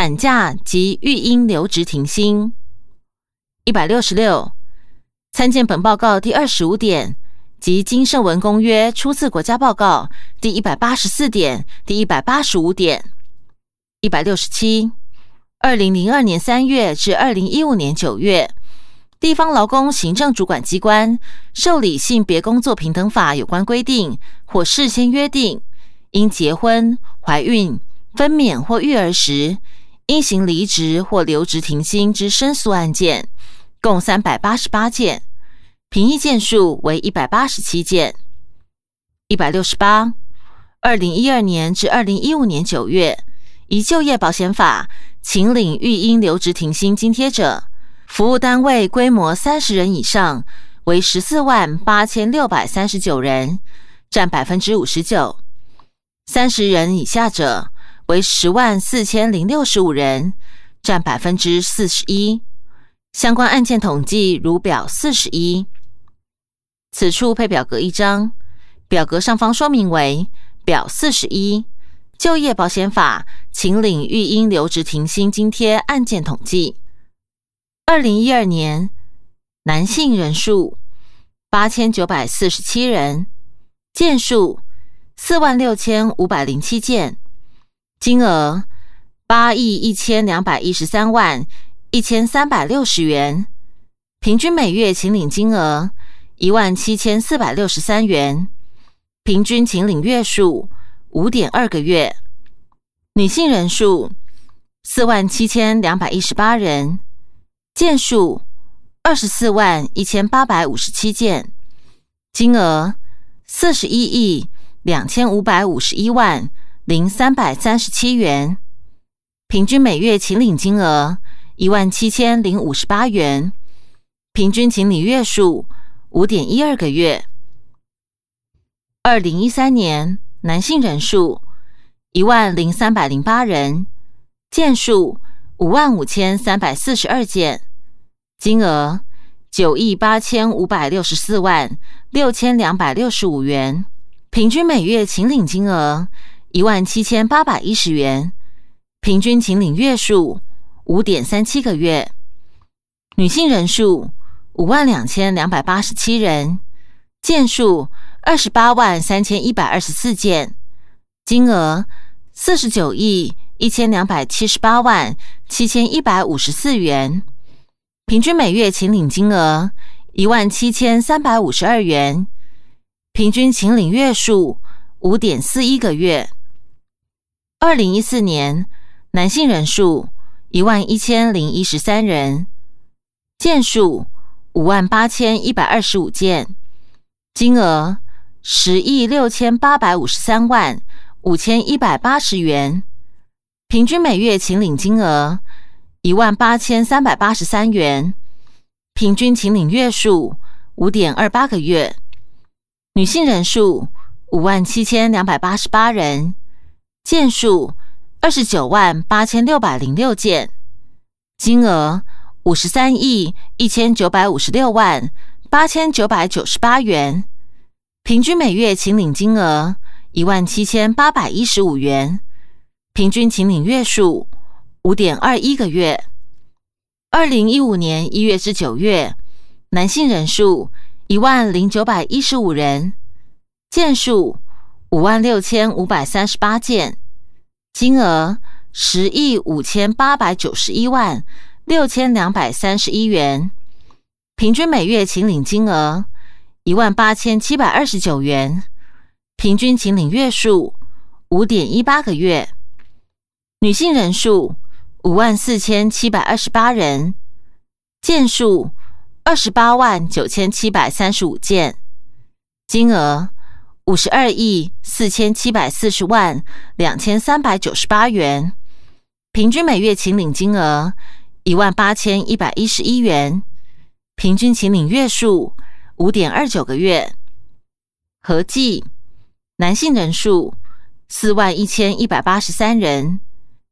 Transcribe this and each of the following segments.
产假及育婴留职停薪。一百六十六，参见本报告第二十五点及金圣文公约初次国家报告第一百八十四点、第一百八十五点。一百六十七，二零零二年三月至二零一五年九月。地方劳工行政主管机关受理性别工作平等法有关规定或事先约定，因结婚、怀孕、分娩或育儿时因行离职或留职停薪之申诉案件，共三百八十八件，评议件数为一百八十七件。一百六十八，二零一二年至二零一五年九月，以就业保险法请领育婴留职停薪津贴者。服务单位规模三十人以上为十四万八千六百三十九人，占百分之五十九；三十人以下者为十万四千零六十五人，占百分之四十一。相关案件统计如表四十一。此处配表格一张，表格上方说明为表四十一，就业保险法请领育婴留职停薪津贴案件统计。二零一二年，男性人数八千九百四十七人，件数四万六千五百零七件，金额八亿一千两百一十三万一千三百六十元，平均每月请领金额一万七千四百六十三元，平均请领月数五点二个月，女性人数四万七千两百一十八人。件数二十四万一千八百五十七件，金额四十一亿两千五百五十一万零三百三十七元，平均每月请领金额一万七千零五十八元，平均请领月数五点一二个月。二零一三年男性人数一万零三百零八人，件数。五万五千三百四十二件，金额九亿八千五百六十四万六千两百六十五元，平均每月请领金额一万七千八百一十元，平均请领月数五点三七个月。女性人数五万两千两百八十七人，件数二十八万三千一百二十四件，金额四十九亿。一千两百七十八万七千一百五十四元，平均每月请领金额一万七千三百五十二元，平均请领月数五点四一个月。二零一四年男性人数一万一千零一十三人，件数五万八千一百二十五件，金额十亿六千八百五十三万五千一百八十元。平均每月请领金额一万八千三百八十三元，平均请领月数五点二八个月。女性人数五万七千两百八十八人，件数二十九万八千六百零六件，金额五十三亿一千九百五十六万八千九百九十八元，平均每月请领金额一万七千八百一十五元。平均请领月数五点二一个月。二零一五年一月至九月，男性人数一万零九百一十五人，件数五万六千五百三十八件，金额十亿五千八百九十一万六千两百三十一元，平均每月请领金额一万八千七百二十九元，平均请领月数五点一八个月。女性人数五万四千七百二十八人，件数二十八万九千七百三十五件，金额五十二亿四千七百四十万两千三百九十八元，平均每月请领金额一万八千一百一十一元，平均请领月数五点二九个月，合计男性人数四万一千一百八十三人。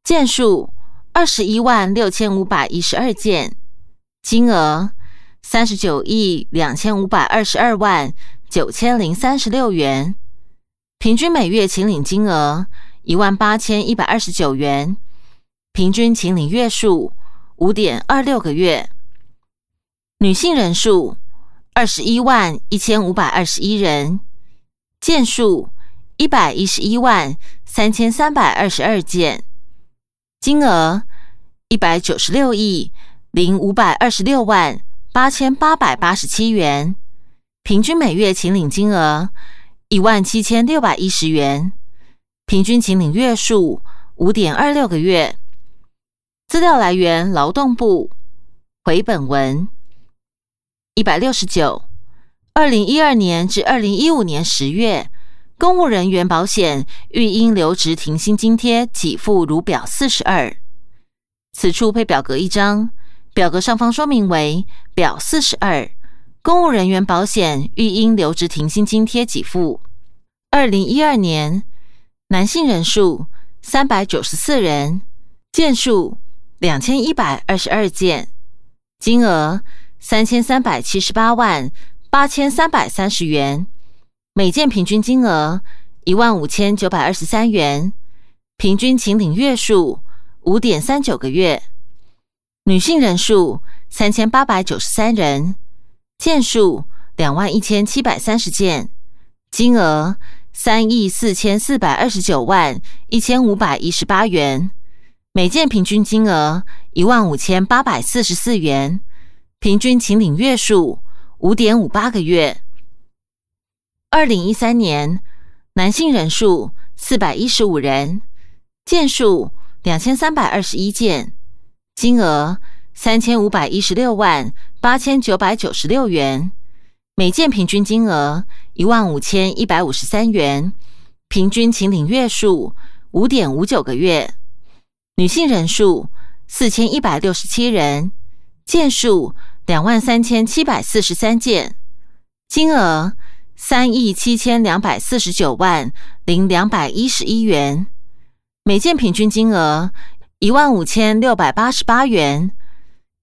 件数二十一万六千五百一十二件，金额三十九亿两千五百二十二万九千零三十六元，平均每月请领金额一万八千一百二十九元，平均请领月数五点二六个月。女性人数二十一万一千五百二十一人，件数一百一十一万三千三百二十二件，金额一百九十六亿零五百二十六万八千八百八十七元，平均每月请领金额一万七千六百一十元，平均请领月数五点二六个月。资料来源：劳动部。回本文。一百六十九，二零一二年至二零一五年十月，公务人员保险育婴留职停薪津贴给付如表四十二。此处配表格一张，表格上方说明为表四十二，公务人员保险育婴留职停薪津贴给付。二零一二年，男性人数三百九十四人，件数两千一百二十二件，金额。三千三百七十八万八千三百三十元，每件平均金额一万五千九百二十三元，平均请领月数五点三九个月。女性人数三千八百九十三人，件数两万一千七百三十件，金额三亿四千四百二十九万一千五百一十八元，每件平均金额一万五千八百四十四元。平均请领月数五点五八个月。二零一三年，男性人数四百一十五人，件数两千三百二十一件，金额三千五百一十六万八千九百九十六元，每件平均金额一万五千一百五十三元，平均请领月数五点五九个月。女性人数四千一百六十七人，件数。两万三千七百四十三件，金额三亿七千两百四十九万零两百一十一元，每件平均金额一万五千六百八十八元，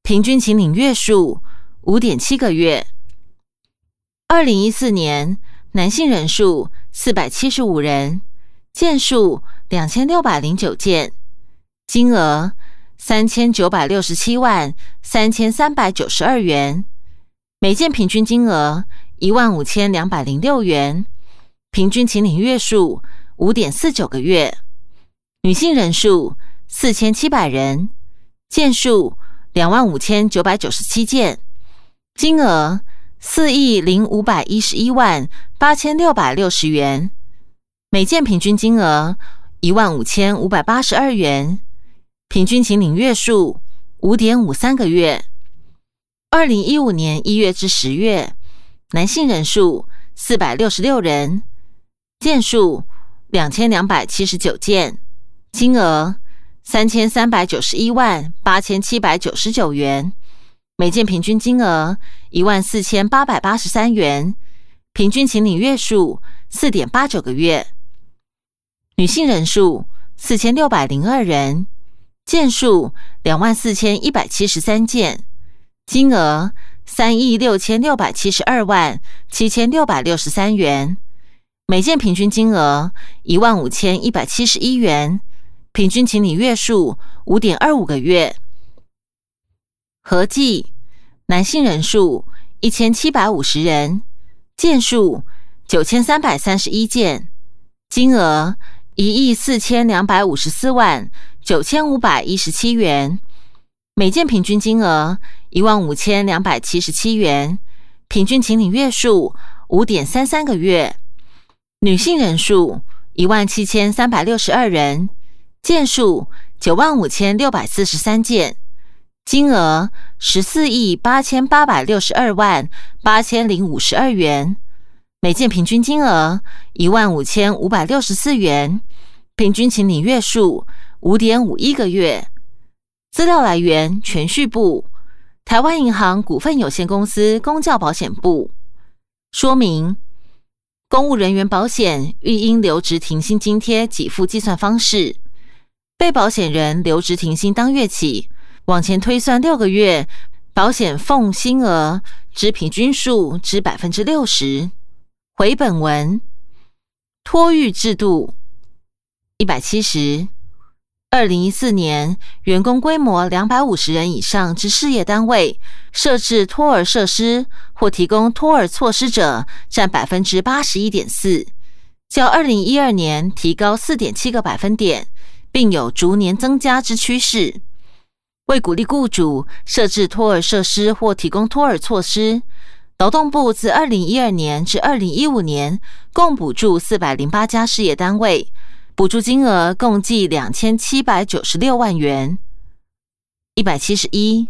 平均请领月数五点七个月。二零一四年，男性人数四百七十五人，件数两千六百零九件，金额。三千九百六十七万三千三百九十二元，每件平均金额一万五千两百零六元，平均请领月数五点四九个月。女性人数四千七百人，件数两万五千九百九十七件，金额四亿零五百一十一万八千六百六十元，每件平均金额一万五千五百八十二元。平均请领月数五点五三个月。二零一五年一月至十月，男性人数四百六十六人，件数两千两百七十九件，金额三千三百九十一万八千七百九十九元，每件平均金额一万四千八百八十三元，平均请领月数四点八九个月。女性人数四千六百零二人。件数两万四千一百七十三件，金额三亿六千六百七十二万七千六百六十三元，每件平均金额一万五千一百七十一元，平均请领月数五点二五个月。合计男性人数一千七百五十人，件数九千三百三十一件，金额一亿四千两百五十四万。九千五百一十七元，每件平均金额一万五千两百七十七元，平均请领月数五点三三个月。女性人数一万七千三百六十二人，件数九万五千六百四十三件，金额十四亿八千八百六十二万八千零五十二元，每件平均金额一万五千五百六十四元，平均请领月数。五点五一个月，资料来源：全序部、台湾银行股份有限公司公教保险部。说明：公务人员保险育婴留职停薪津贴给付计算方式，被保险人留职停薪当月起，往前推算六个月，保险奉薪额之平均数之百分之六十。回本文：托育制度一百七十。二零一四年，员工规模两百五十人以上之事业单位设置托儿设施或提供托儿措施者占百分之八十一点四，较二零一二年提高四点七个百分点，并有逐年增加之趋势。为鼓励雇主设置托儿设施或提供托儿措施。劳动部自二零一二年至二零一五年，共补助四百零八家事业单位，补助金额共计两千七百九十六万元。一百七十一，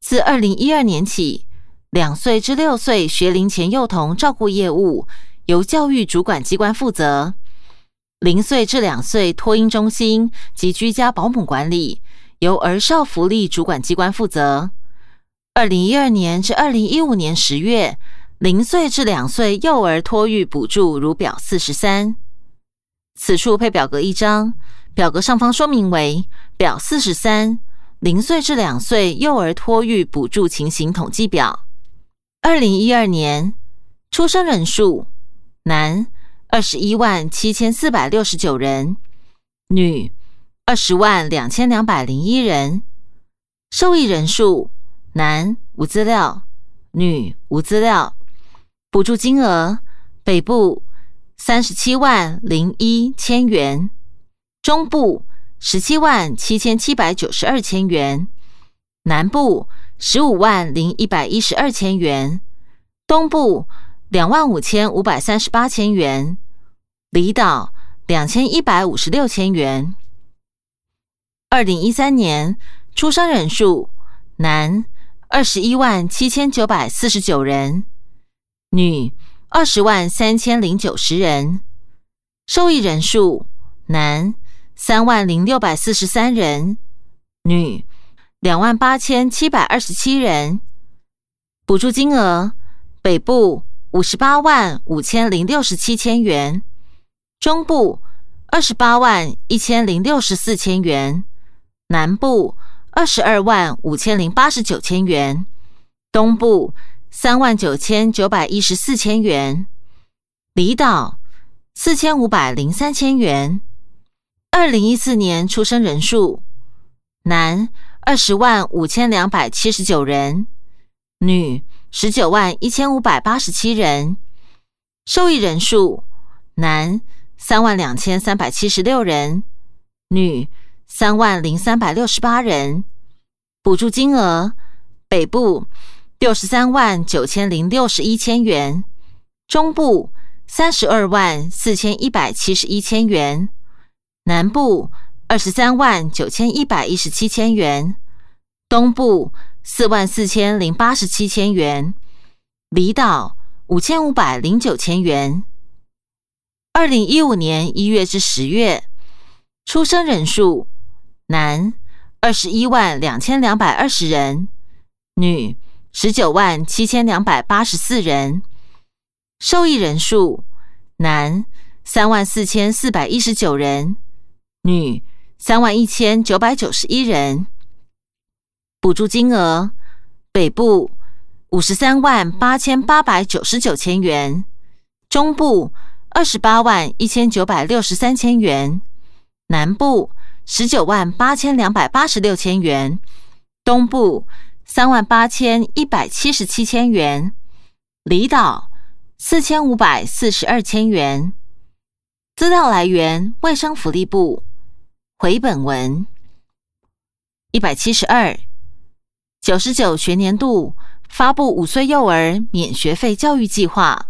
自二零一二年起，两岁至六岁学龄前幼童照顾业务由教育主管机关负责；零岁至两岁托婴中心及居家保姆管理由儿少福利主管机关负责。二零一二年至二零一五年十月，零岁至两岁幼儿托育补助如表四十三。此处配表格一张，表格上方说明为表四十三零岁至两岁幼儿托育补助情形统计表。二零一二年出生人数：男二十一万七千四百六十九人，女二十万两千两百零一人。受益人数。男无资料，女无资料。补助金额：北部三十七万零一千元，中部十七万七千七百九十二千元，南部十五万零一百一十二千元，东部两万五千五百三十八千元，离岛两千一百五十六千元。二零一三年出生人数：男。二十一万七千九百四十九人，女二十万三千零九十人，受益人数男三万零六百四十三人，女两万八千七百二十七人。补助金额：北部五十八万五千零六十七千元，中部二十八万一千零六十四千元，南部。二十二万五千零八十九千元，东部三万九千九百一十四千元，离岛四千五百零三千元。二零一四年出生人数：男二十万五千两百七十九人，女十九万一千五百八十七人。受益人数：男三万两千三百七十六人，女。三万零三百六十八人，补助金额：北部六十三万九千零六十一千元，中部三十二万四千一百七十一千元，南部二十三万九千一百一十七千元，东部四万四千零八十七千元，离岛五千五百零九千元。二零一五年一月至十月，出生人数。男二十一万两千两百二十人，女十九万七千两百八十四人。受益人数：男三万四千四百一十九人，女三万一千九百九十一人。补助金额：北部五十三万八千八百九十九千元，中部二十八万一千九百六十三千元，南部。十九万八千两百八十六千元，东部三万八千一百七十七千元，离岛四千五百四十二千元。资料来源：卫生福利部。回本文一百七十二九十九学年度发布五岁幼儿免学费教育计划，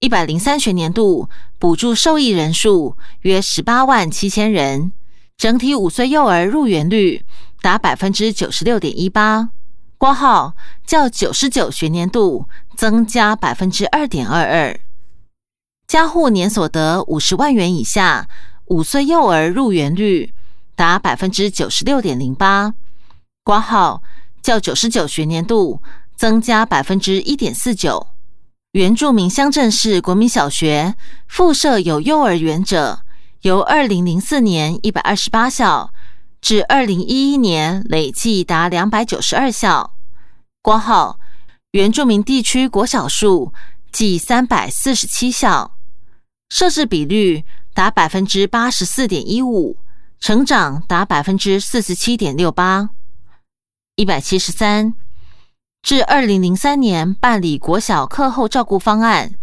一百零三学年度补助受益人数约十八万七千人。整体五岁幼儿入园率达百分之九十六点一八，括号较九十九学年度增加百分之二点二二。家户年所得五十万元以下五岁幼儿入园率达百分之九十六点零八，括号较九十九学年度增加百分之一点四九。原住民乡镇市国民小学附设有幼儿园者。由二零零四年一百二十八校至二零一一年累计达两百九十二校，括号原住民地区国小数计三百四十七校，设置比率达百分之八十四点一五，成长达百分之四十七点六八。一百七十三，至二零零三年办理国小课后照顾方案，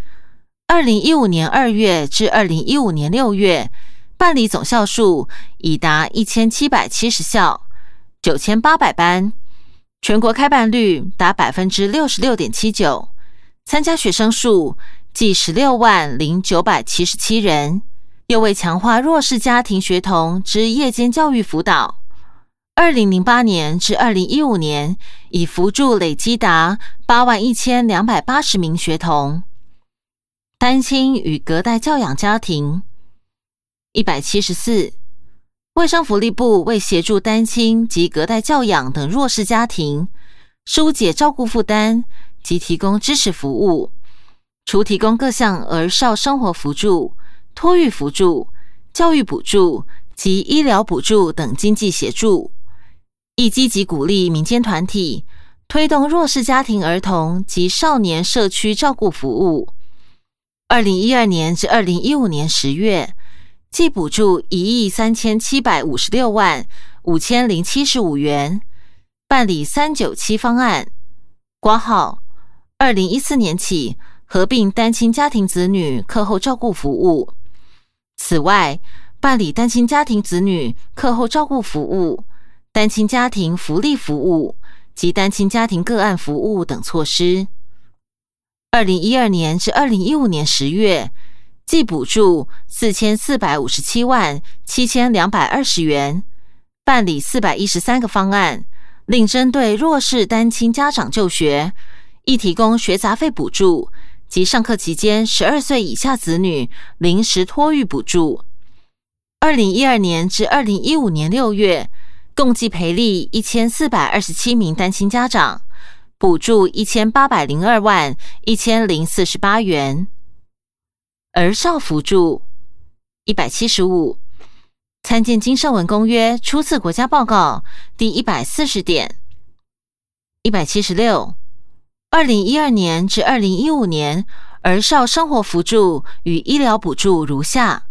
二零一五年二月至二零一五年六月办理总校数已达一千七百七十校，九千八百班，全国开办率达百分之六十六点七九，参加学生数计十六万零九百七十七人。又为强化弱势家庭学童之夜间教育辅导，二零零八年至二零一五年已扶助累积达八万一千两百八十名学童。单亲与隔代教养家庭一百七十四，卫生福利部为协助单亲及隔代教养等弱势家庭疏解照顾负担及提供支持服务，除提供各项儿少生活辅助。托育辅助、教育补助及医疗补助等经济协助，亦积极鼓励民间团体推动弱势家庭儿童及少年社区照顾服务。二零一二年至二零一五年十月，计补助一亿三千七百五十六万五千零七十五元，办理三九七方案。挂号，二零一四年起合并单亲家庭子女课后照顾服务。此外，办理单亲家庭子女课后照顾服务、单亲家庭福利服务及单亲家庭个案服务等措施。二零一二年至二零一五年十月，计补助四千四百五十七万七千两百二十元，办理四百一十三个方案，另针对弱势单亲家长就学，亦提供学杂费补助。及上课期间，十二岁以下子女临时托育补助。二零一二年至二零一五年六月，共计赔利一千四百二十七名单亲家长，补助一千八百零二万一千零四十八元。儿少辅助一百七十五，参见《金圣文公约》初次国家报告第一百四十点。一百七十六。二零一二年至二零一五年，儿少生活扶助与医疗补助如下：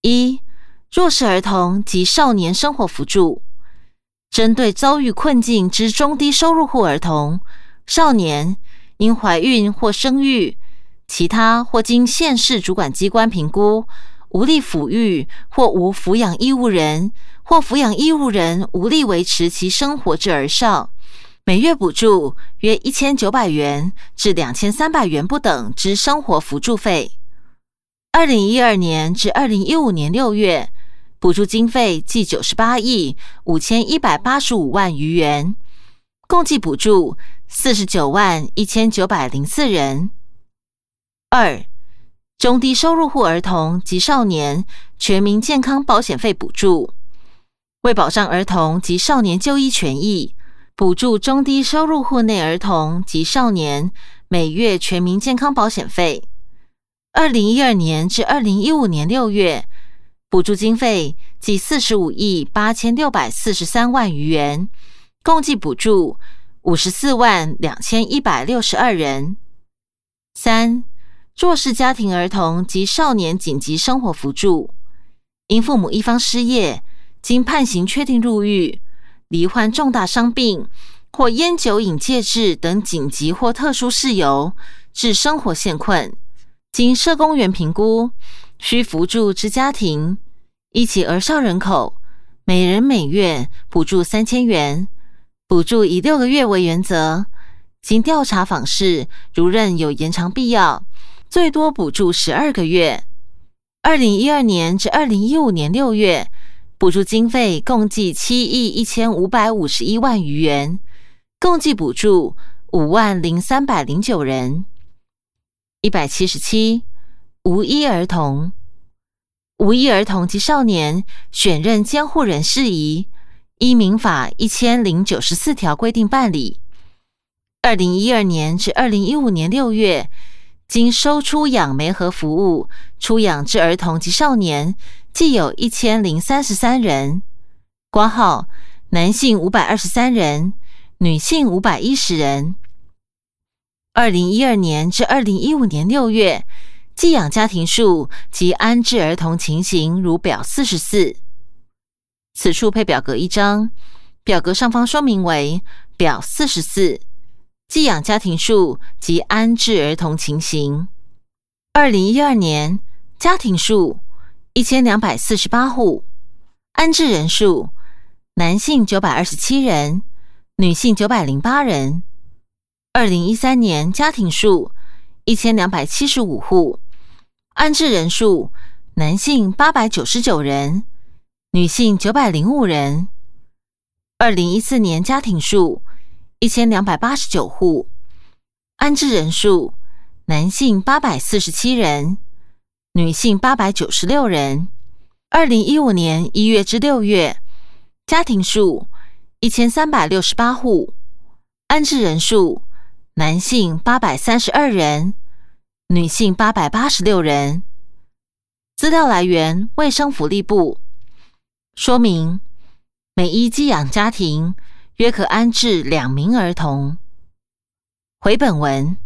一、弱势儿童及少年生活扶助，针对遭遇困境之中低收入户儿童、少年，因怀孕或生育，其他或经县市主管机关评估无力抚育或无抚养义务人，或抚养义务人无力维持其生活之儿少。每月补助约一千九百元至两千三百元不等之生活辅助费。二零一二年至二零一五年六月，补助经费计九十八亿五千一百八十五万余元，共计补助四十九万一千九百零四人。二、中低收入户儿童及少年全民健康保险费补助，为保障儿童及少年就医权益。补助中低收入户内儿童及少年每月全民健康保险费。二零一二年至二零一五年六月，补助经费计四十五亿八千六百四十三万余元，共计补助五十四万两千一百六十二人。三、弱势家庭儿童及少年紧急生活扶助，因父母一方失业，经判刑确定入狱。罹患重大伤病或烟酒瘾戒治等紧急或特殊事由，致生活陷困，经社工员评估需扶助之家庭，一起儿少人口，每人每月补助三千元，补助以六个月为原则。经调查访视，如认有延长必要，最多补助十二个月。二零一二年至二零一五年六月。补助经费共计七亿一千五百五十一万余元，共计补助五万零三百零九人。一百七十七，无一儿童、无一儿童及少年选任监护人事宜，依民法一千零九十四条规定办理。二零一二年至二零一五年六月，经收出养媒和服务出养之儿童及少年。计有一千零三十三人，挂号男性五百二十三人，女性五百一十人。二零一二年至二零一五年六月，寄养家庭数及安置儿童情形如表四十四。此处配表格一张，表格上方说明为表四十四，寄养家庭数及安置儿童情形。二零一二年家庭数一千两百四十八户，安置人数男性九百二十七人，女性九百零八人。二零一三年家庭数一千两百七十五户，安置人数男性八百九十九人，女性九百零五人。二零一四年家庭数一千两百八十九户，安置人数男性八百四十七人，女性八百九十六人。二零一五年一月至六月家庭数一千三百六十八户，安置人数。男性八百三十二人，女性八百八十六人。资料来源：卫生福利部。说明：每一寄养家庭约可安置两名儿童。回本文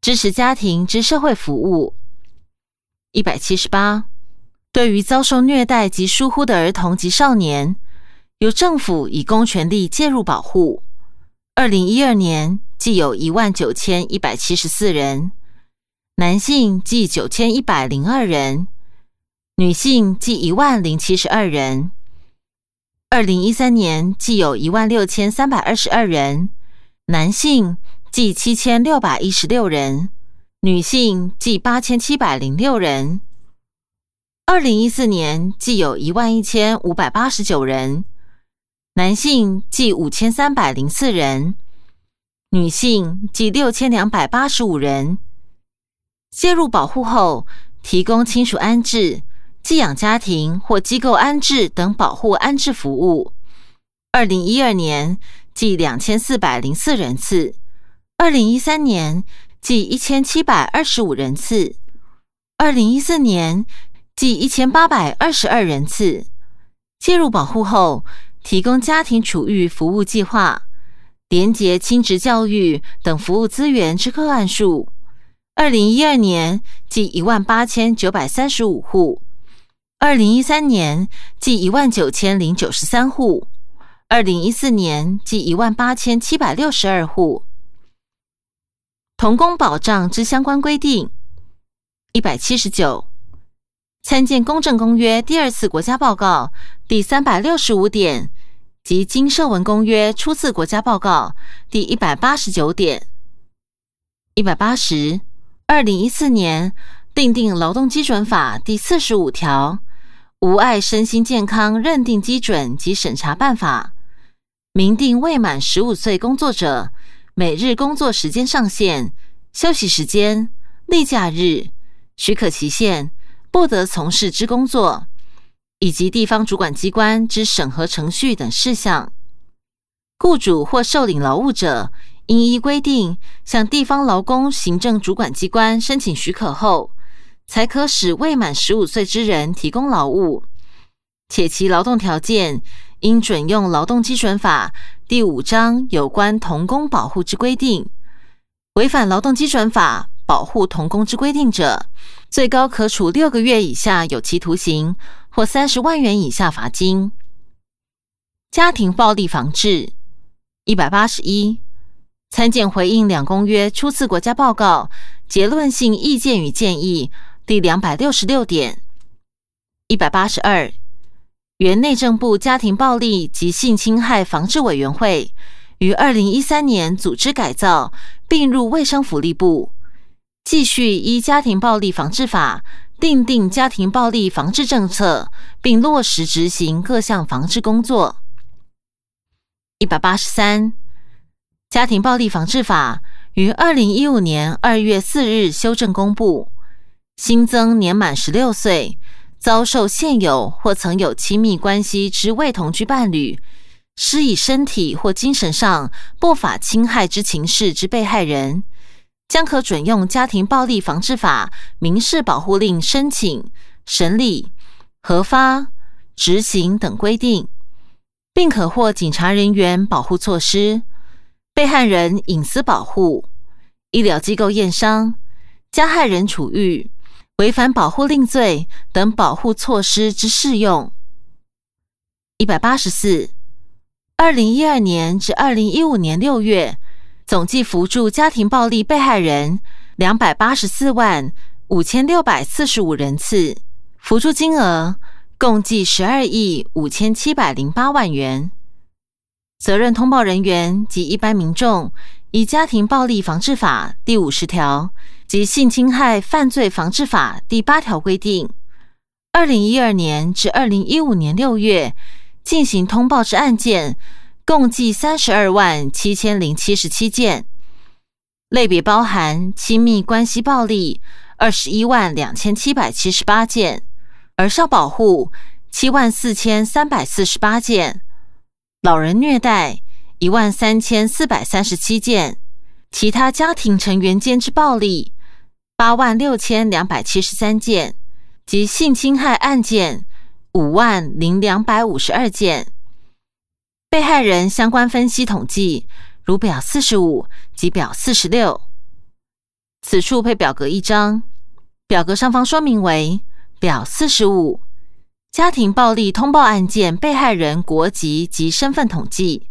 支持家庭之社会服务。一百七十八，对于遭受虐待及疏忽的儿童及少年，由政府以公权力介入保护。二零一二年，计有一万九千一百七十四人，男性计九千一百零二人，女性计一万零七十二人。二零一三年，计有一万六千三百二十二人，男性计七千六百一十六人，女性计八千七百零六人。二零一四年，计有一万一千五百八十九人。男性计五千三百零四人，女性计六千两百八十五人。介入保护后，提供亲属安置、寄养家庭或机构安置等保护安置服务。二零一二年计两千四百零四人次，二零一三年计一千七百二十五人次，二零一四年计一千八百二十二人次。介入保护后。提供家庭储育服务计划、连结亲职教育等服务资源之个案数，二零一二年计一万八千九百三十五户，二零一三年计一万九千零九十三户，二零一四年计一万八千七百六十二户。童工保障之相关规定一百七十九，参见《公正公约》第二次国家报告第三百六十五点。及《经社文公约》初次国家报告第一百八十九点一百八十，二零一四年订定劳动基准法第四十五条无碍身心健康认定基准及审查办法，明定未满十五岁工作者每日工作时间上限、休息时间、例假日、许可期限、不得从事之工作。以及地方主管机关之审核程序等事项，雇主或受领劳务者应依规定向地方劳工行政主管机关申请许可后，才可使未满十五岁之人提供劳务，且其劳动条件应准用劳动基准法第五章有关童工保护之规定，违反劳动基准法保护童工之规定者，最高可处六个月以下有期徒刑。或三十万元以下罚金。家庭暴力防治一百八十一，参见回应两公约初次国家报告结论性意见与建议第两百六十六点一百八十二，原内政部家庭暴力及性侵害防治委员会于二零一三年组织改造并入卫生福利部，继续依家庭暴力防治法。订定家庭暴力防治政策，并落实执行各项防治工作。一百八十三，家庭暴力防治法于二零一五年二月四日修正公布，新增年满十六岁、遭受现有或曾有亲密关系之未同居伴侣施以身体或精神上不法侵害之情事之被害人。将可准用家庭暴力防治法民事保护令申请、审理、核发、执行等规定，并可获警察人员保护措施、被害人隐私保护、医疗机构验伤、加害人处遇、违反保护令罪等保护措施之适用。一百八十四。二零一二年至二零一五年六月，总计扶助家庭暴力被害人两百八十四万五千六百四十五人次，扶助金额共计十二亿五千七百零八万元。责任通报人员及一般民众，以《家庭暴力防治法》第五十条及《性侵害犯罪防治法》第八条规定，二零一二年至二零一五年六月进行通报之案件，共计三十二万七千零七十七件，类别包含亲密关系暴力二十一万两千七百七十八件，儿少保护七万四千三百四十八件。老人虐待一万三千四百三十七件，其他家庭成员间之暴力八万六千两百七十三件，及性侵害案件五万零两百五十二件。被害人相关分析统计如表四十五及表四十六。此处配表格一张，表格上方说明为表四十五。家庭暴力通报案件被害人国籍及身份统计：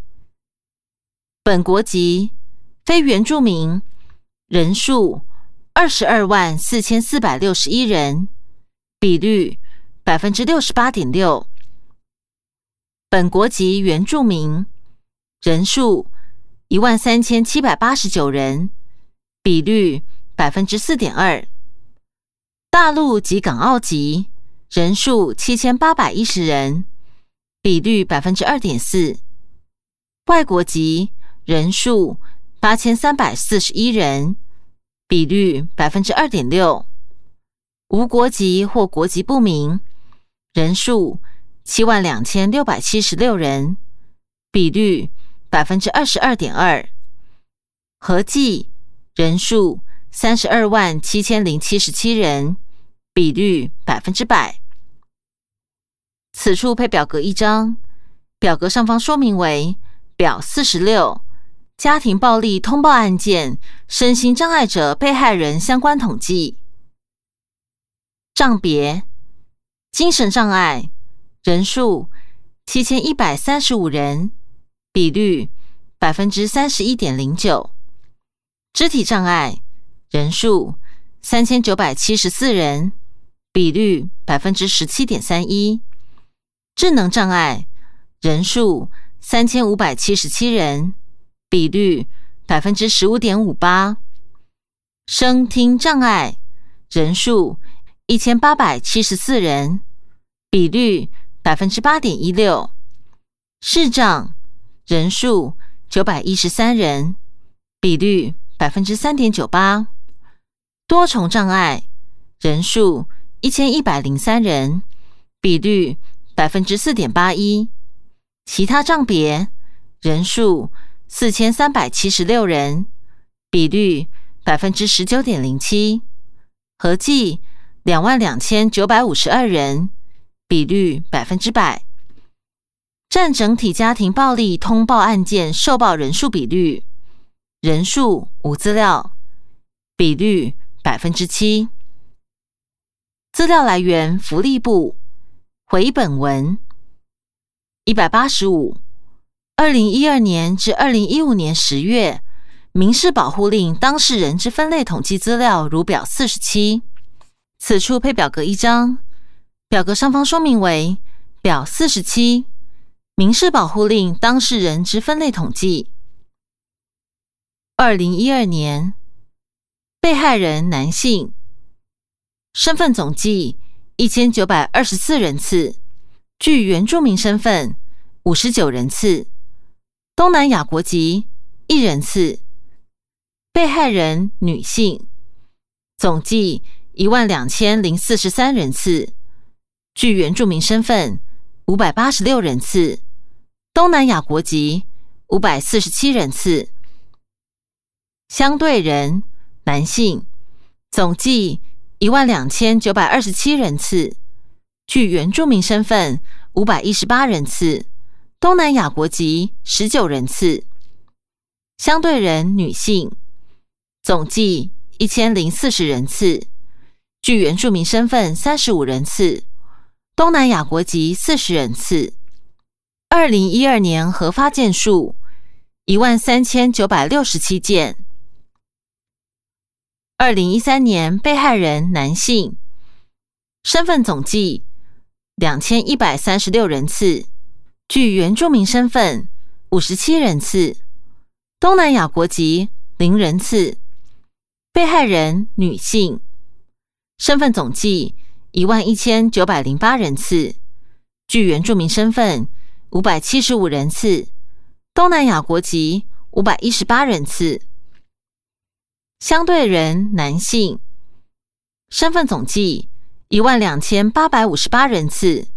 本国籍非原住民。人数二十二万四千四百六十一人，比率百分之六十八点六；本国籍原住民人数一万三千七百八十九人，比率百分之四点二；大陆及港澳籍。人数七千八百一十人，比率百分之二点四；外国籍人数八千三百四十一人，比率百分之二点六；无国籍或国籍不明人数七万两千六百七十六人，比率百分之二十二点二；合计人数三十二万七千零七十七人。比率百分之百。此处配表格一张，表格上方说明为表四十六：家庭暴力通报案件身心障碍者被害人相关统计。账别：精神障碍人数七千一百三十五人，比率百分之三十一点零九；肢体障碍人数三千九百七十四人。比率百分之十七点三一，智能障碍人数三千五百七十七人，比率百分之十五点五八，声听障碍人数一千八百七十四人，比率百分之八点一六，视障人数九百一十三人，比率百分之三点九八，多重障碍人数。一千一百零三人，比率百分之四点八一；其他障别人数四千三百七十六人，比率百分之十九点零七；合计两万两千九百五十二人，比率百分之百。占整体家庭暴力通报案件受报人数比率，人数无资料，比率百分之七。资料来源：福利部回本文一百八十五，二零一二年至二零一五年十月民事保护令当事人之分类统计资料如表四十七。此处配表格一张，表格上方说明为表四十七民事保护令当事人之分类统计。二零一二年被害人男性。身份总计一千九百二十四人次，具原住民身份五十九人次，东南亚国籍一人次。被害人女性总计一万两千零四十三人次，具原住民身份五百八十六人次，东南亚国籍五百四十七人次。相对人男性总计。一万两千九百二十七人次，具原住民身份五百一十八人次，东南亚国籍十九人次。相对人女性总计一千零四十人次，具原住民身份三十五人次，东南亚国籍四十人次。二零一二年核发件数一万三千九百六十七件。二零一三年被害人男性，身份总计两千一百三十六人次，具原住民身份五十七人次，东南亚国籍零人次。被害人女性，身份总计一万一千九百零八人次，具原住民身份五百七十五人次，东南亚国籍五百一十八人次。相对人男性身份总计一万两千八百五十八人次，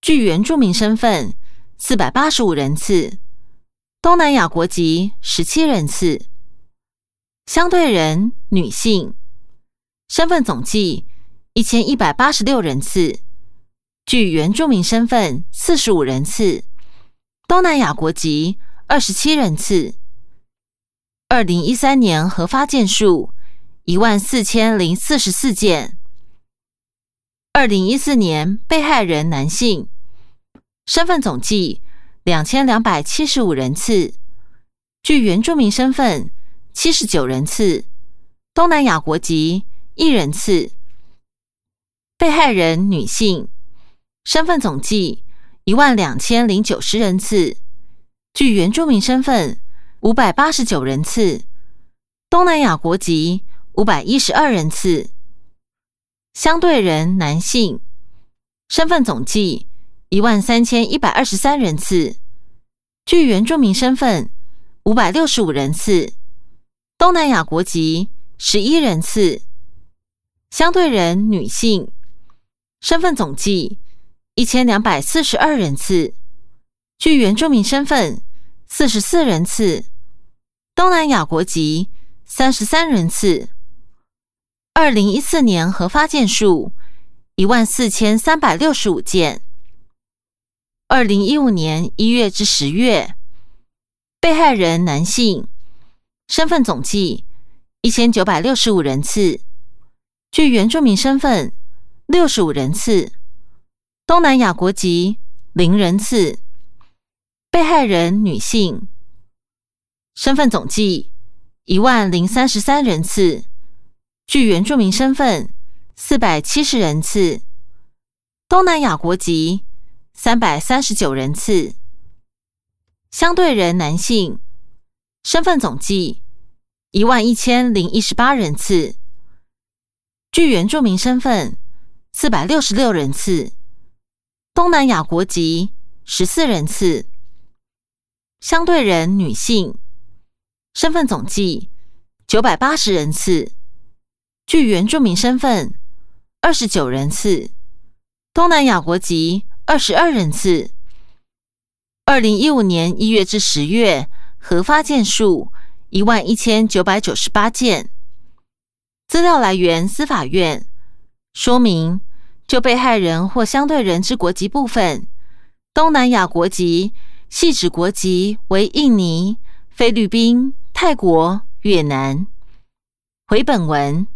具原住民身份四百八十五人次，东南亚国籍十七人次。相对人女性身份总计一千一百八十六人次，具原住民身份四十五人次，东南亚国籍二十七人次。二零一三年核发件数一万四千零四十四件。二零一四年被害人男性身份总计两千两百七十五人次，具原住民身份七十九人次，东南亚国籍一人次。被害人女性身份总计一万两千零九十人次，具原住民身份。五百八十九人次，东南亚国籍五百一十二人次，相对人男性身份总计一万三千一百二十三人次，具原住民身份五百六十五人次，东南亚国籍十一人次，相对人女性身份总计一千两百四十二人次，具原住民身份四十四人次。东南亚国籍三十三人次，二零一四年核发件数一万四千三百六十五件。二零一五年一月至十月，被害人男性身份总计一千九百六十五人次，具原住民身份六十五人次，东南亚国籍零人次。被害人女性。身份总计一万零三十三人次，具原住民身份四百七十人次，东南亚国籍三百三十九人次。相对人男性身份总计一万一千零一十八人次，具原住民身份四百六十六人次，东南亚国籍十四人次。相对人女性。身份总计九百八十人次，具原住民身份二十九人次，东南亚国籍二十二人次。二零一五年一月至十月核发件数一万一千九百九十八件。资料来源：司法院。说明：就被害人或相对人之国籍部分，东南亚国籍系指国籍为印尼、菲律宾。泰国、越南。回本文。